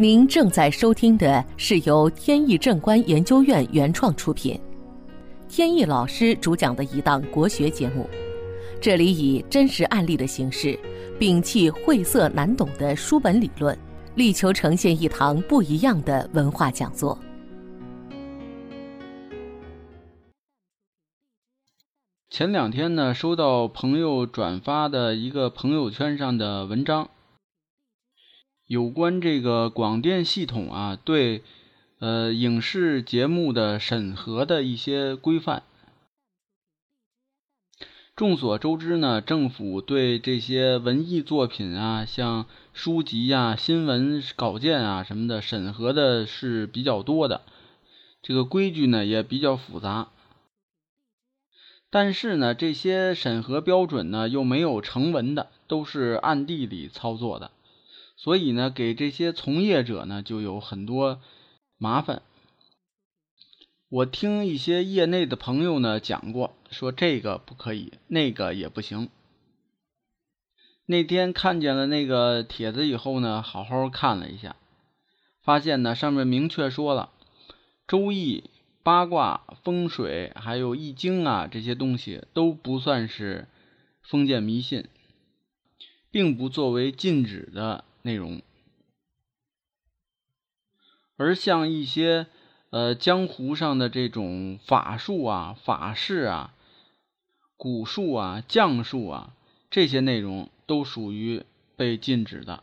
您正在收听的是由天意正观研究院原创出品，天意老师主讲的一档国学节目。这里以真实案例的形式，摒弃晦涩难懂的书本理论，力求呈现一堂不一样的文化讲座。前两天呢，收到朋友转发的一个朋友圈上的文章，有关这个广电系统啊对呃影视节目的审核的一些规范。众所周知呢，政府对这些文艺作品啊，像书籍呀、新闻稿件啊什么的，审核的是比较多的。这个规矩呢也比较复杂。但是呢，这些审核标准呢又没有成文的，都是暗地里操作的，所以呢，给这些从业者呢就有很多麻烦。我听一些业内的朋友呢讲过，说这个不可以，那个也不行。那天看见了那个帖子以后呢，好好看了一下，发现呢上面明确说了，《周易》、八卦、风水还有《易经》啊这些东西都不算是封建迷信，并不作为禁止的内容，而像一些。呃，江湖上的这种法术啊、法事啊、蛊术啊、降术啊，这些内容都属于被禁止的。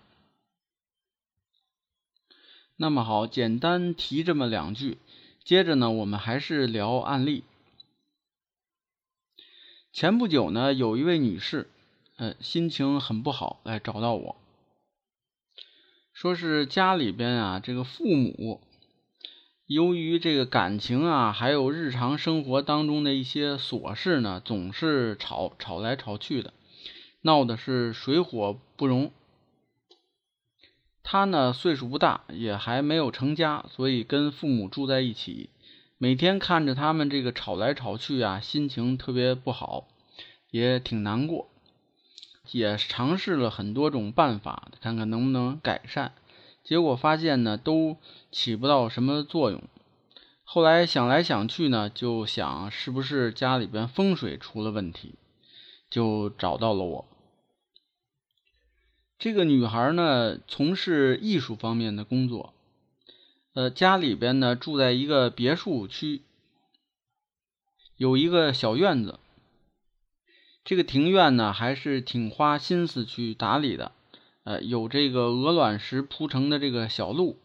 那么好，简单提这么两句，接着呢，我们还是聊案例。前不久呢，有一位女士，呃，心情很不好，来找到我，说是家里边啊，这个父母。由于这个感情啊，还有日常生活当中的一些琐事呢，总是吵吵来吵去的，闹的是水火不容。他呢岁数不大，也还没有成家，所以跟父母住在一起，每天看着他们这个吵来吵去啊，心情特别不好，也挺难过，也尝试了很多种办法，看看能不能改善。结果发现呢，都起不到什么作用。后来想来想去呢，就想是不是家里边风水出了问题，就找到了我。这个女孩呢，从事艺术方面的工作，呃，家里边呢住在一个别墅区，有一个小院子。这个庭院呢，还是挺花心思去打理的。呃，有这个鹅卵石铺成的这个小路，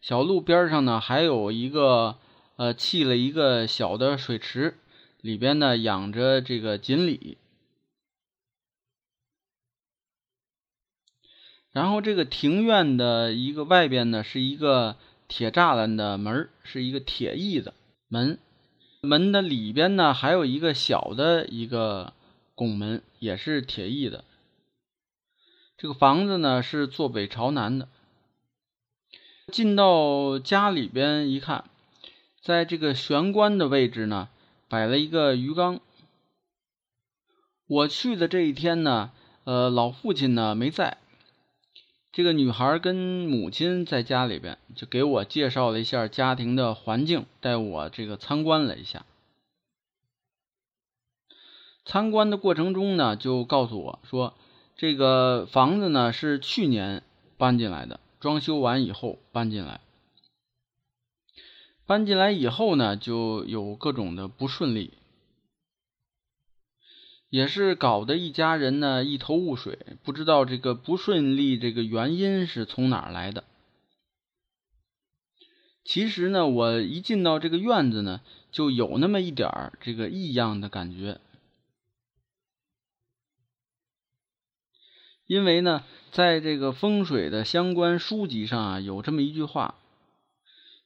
小路边上呢还有一个呃砌了一个小的水池，里边呢养着这个锦鲤。然后这个庭院的一个外边呢是一个铁栅栏的门，是一个铁艺的门，门的里边呢还有一个小的一个拱门，也是铁艺的。这个房子呢是坐北朝南的。进到家里边一看，在这个玄关的位置呢，摆了一个鱼缸。我去的这一天呢，呃，老父亲呢没在，这个女孩跟母亲在家里边，就给我介绍了一下家庭的环境，带我这个参观了一下。参观的过程中呢，就告诉我说。这个房子呢是去年搬进来的，装修完以后搬进来。搬进来以后呢，就有各种的不顺利，也是搞得一家人呢一头雾水，不知道这个不顺利这个原因是从哪儿来的。其实呢，我一进到这个院子呢，就有那么一点儿这个异样的感觉。因为呢，在这个风水的相关书籍上啊，有这么一句话，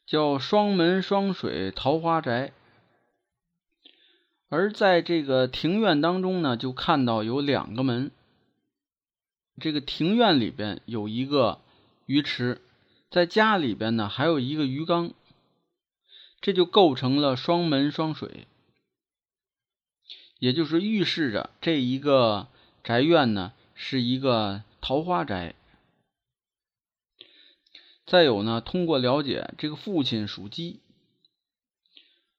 叫“双门双水桃花宅”。而在这个庭院当中呢，就看到有两个门。这个庭院里边有一个鱼池，在家里边呢还有一个鱼缸，这就构成了双门双水，也就是预示着这一个宅院呢。是一个桃花宅，再有呢，通过了解这个父亲属鸡，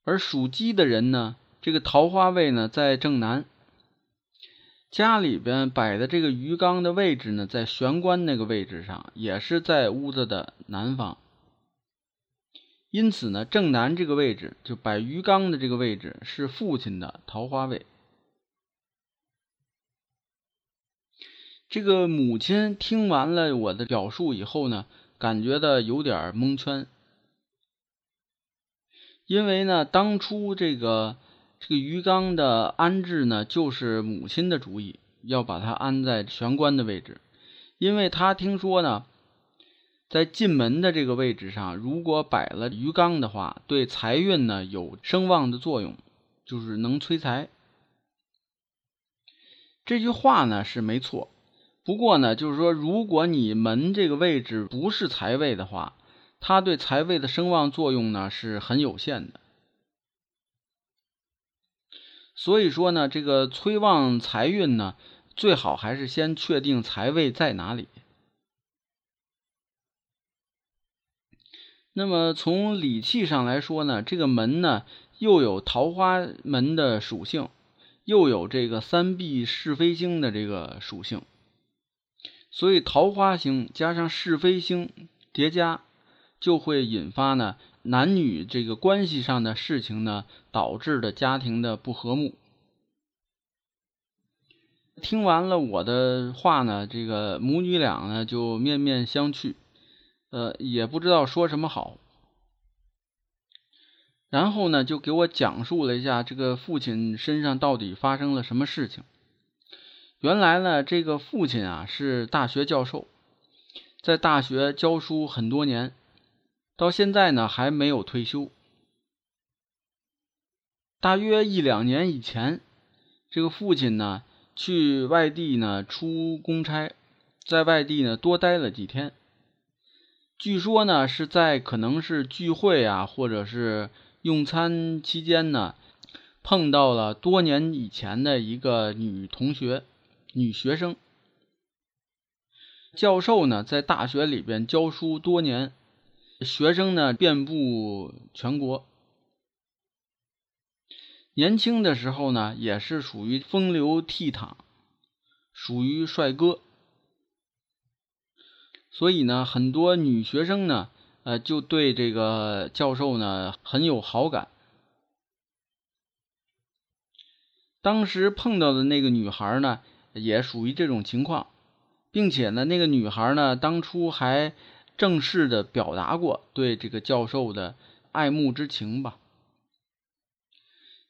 而属鸡的人呢，这个桃花位呢在正南，家里边摆的这个鱼缸的位置呢在玄关那个位置上，也是在屋子的南方。因此呢，正南这个位置就摆鱼缸的这个位置是父亲的桃花位。这个母亲听完了我的表述以后呢，感觉的有点蒙圈，因为呢，当初这个这个鱼缸的安置呢，就是母亲的主意，要把它安在玄关的位置，因为他听说呢，在进门的这个位置上，如果摆了鱼缸的话，对财运呢有声旺的作用，就是能催财。这句话呢是没错。不过呢，就是说，如果你门这个位置不是财位的话，它对财位的声望作用呢是很有限的。所以说呢，这个催旺财运呢，最好还是先确定财位在哪里。那么从理气上来说呢，这个门呢又有桃花门的属性，又有这个三碧是非星的这个属性。所以桃花星加上是非星叠加，就会引发呢男女这个关系上的事情呢，导致的家庭的不和睦。听完了我的话呢，这个母女俩呢就面面相觑，呃，也不知道说什么好。然后呢，就给我讲述了一下这个父亲身上到底发生了什么事情。原来呢，这个父亲啊是大学教授，在大学教书很多年，到现在呢还没有退休。大约一两年以前，这个父亲呢去外地呢出公差，在外地呢多待了几天。据说呢是在可能是聚会啊，或者是用餐期间呢，碰到了多年以前的一个女同学。女学生，教授呢在大学里边教书多年，学生呢遍布全国。年轻的时候呢也是属于风流倜傥，属于帅哥，所以呢很多女学生呢呃就对这个教授呢很有好感。当时碰到的那个女孩呢。也属于这种情况，并且呢，那个女孩呢，当初还正式的表达过对这个教授的爱慕之情吧。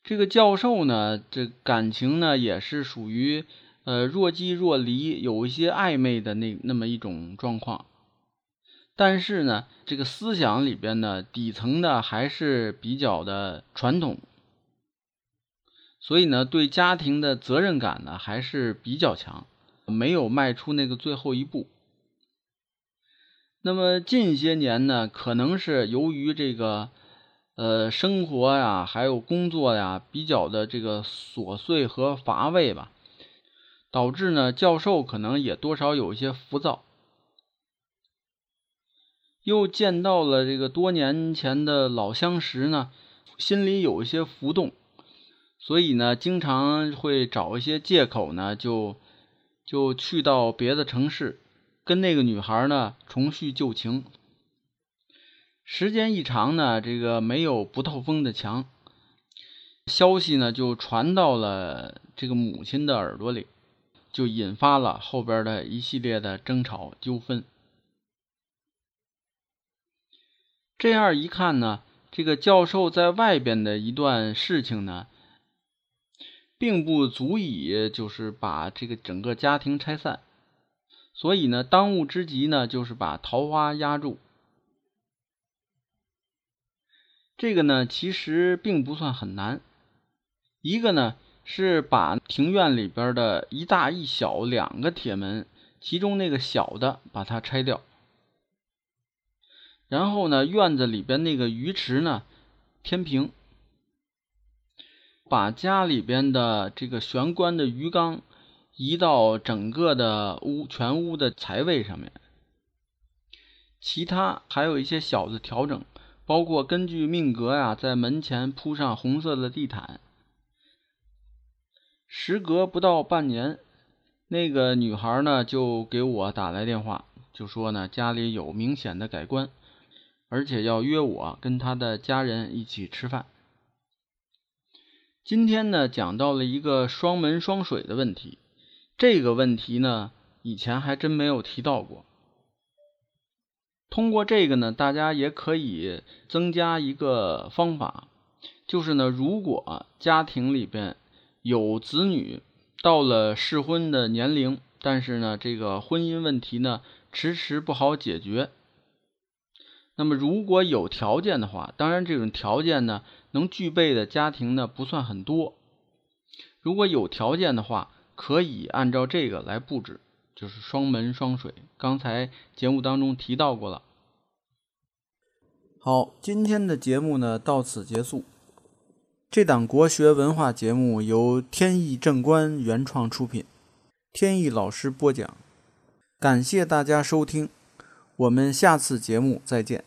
这个教授呢，这感情呢，也是属于呃若即若离，有一些暧昧的那那么一种状况。但是呢，这个思想里边呢，底层的还是比较的传统。所以呢，对家庭的责任感呢还是比较强，没有迈出那个最后一步。那么近些年呢，可能是由于这个呃生活呀，还有工作呀比较的这个琐碎和乏味吧，导致呢教授可能也多少有一些浮躁，又见到了这个多年前的老相识呢，心里有一些浮动。所以呢，经常会找一些借口呢，就就去到别的城市，跟那个女孩呢重叙旧情。时间一长呢，这个没有不透风的墙，消息呢就传到了这个母亲的耳朵里，就引发了后边的一系列的争吵纠纷。这样一看呢，这个教授在外边的一段事情呢。并不足以就是把这个整个家庭拆散，所以呢，当务之急呢就是把桃花压住。这个呢其实并不算很难，一个呢是把庭院里边的一大一小两个铁门，其中那个小的把它拆掉，然后呢院子里边那个鱼池呢填平。把家里边的这个玄关的鱼缸移到整个的屋全屋的财位上面，其他还有一些小的调整，包括根据命格呀，在门前铺上红色的地毯。时隔不到半年，那个女孩呢就给我打来电话，就说呢家里有明显的改观，而且要约我跟她的家人一起吃饭。今天呢讲到了一个双门双水的问题，这个问题呢以前还真没有提到过。通过这个呢，大家也可以增加一个方法，就是呢，如果家庭里边有子女到了适婚的年龄，但是呢，这个婚姻问题呢迟迟不好解决，那么如果有条件的话，当然这种条件呢能具备的家庭呢不算很多，如果有条件的话，可以按照这个来布置。就是双门双水，刚才节目当中提到过了。好，今天的节目呢到此结束。这档国学文化节目由天意正观原创出品，天意老师播讲，感谢大家收听，我们下次节目再见。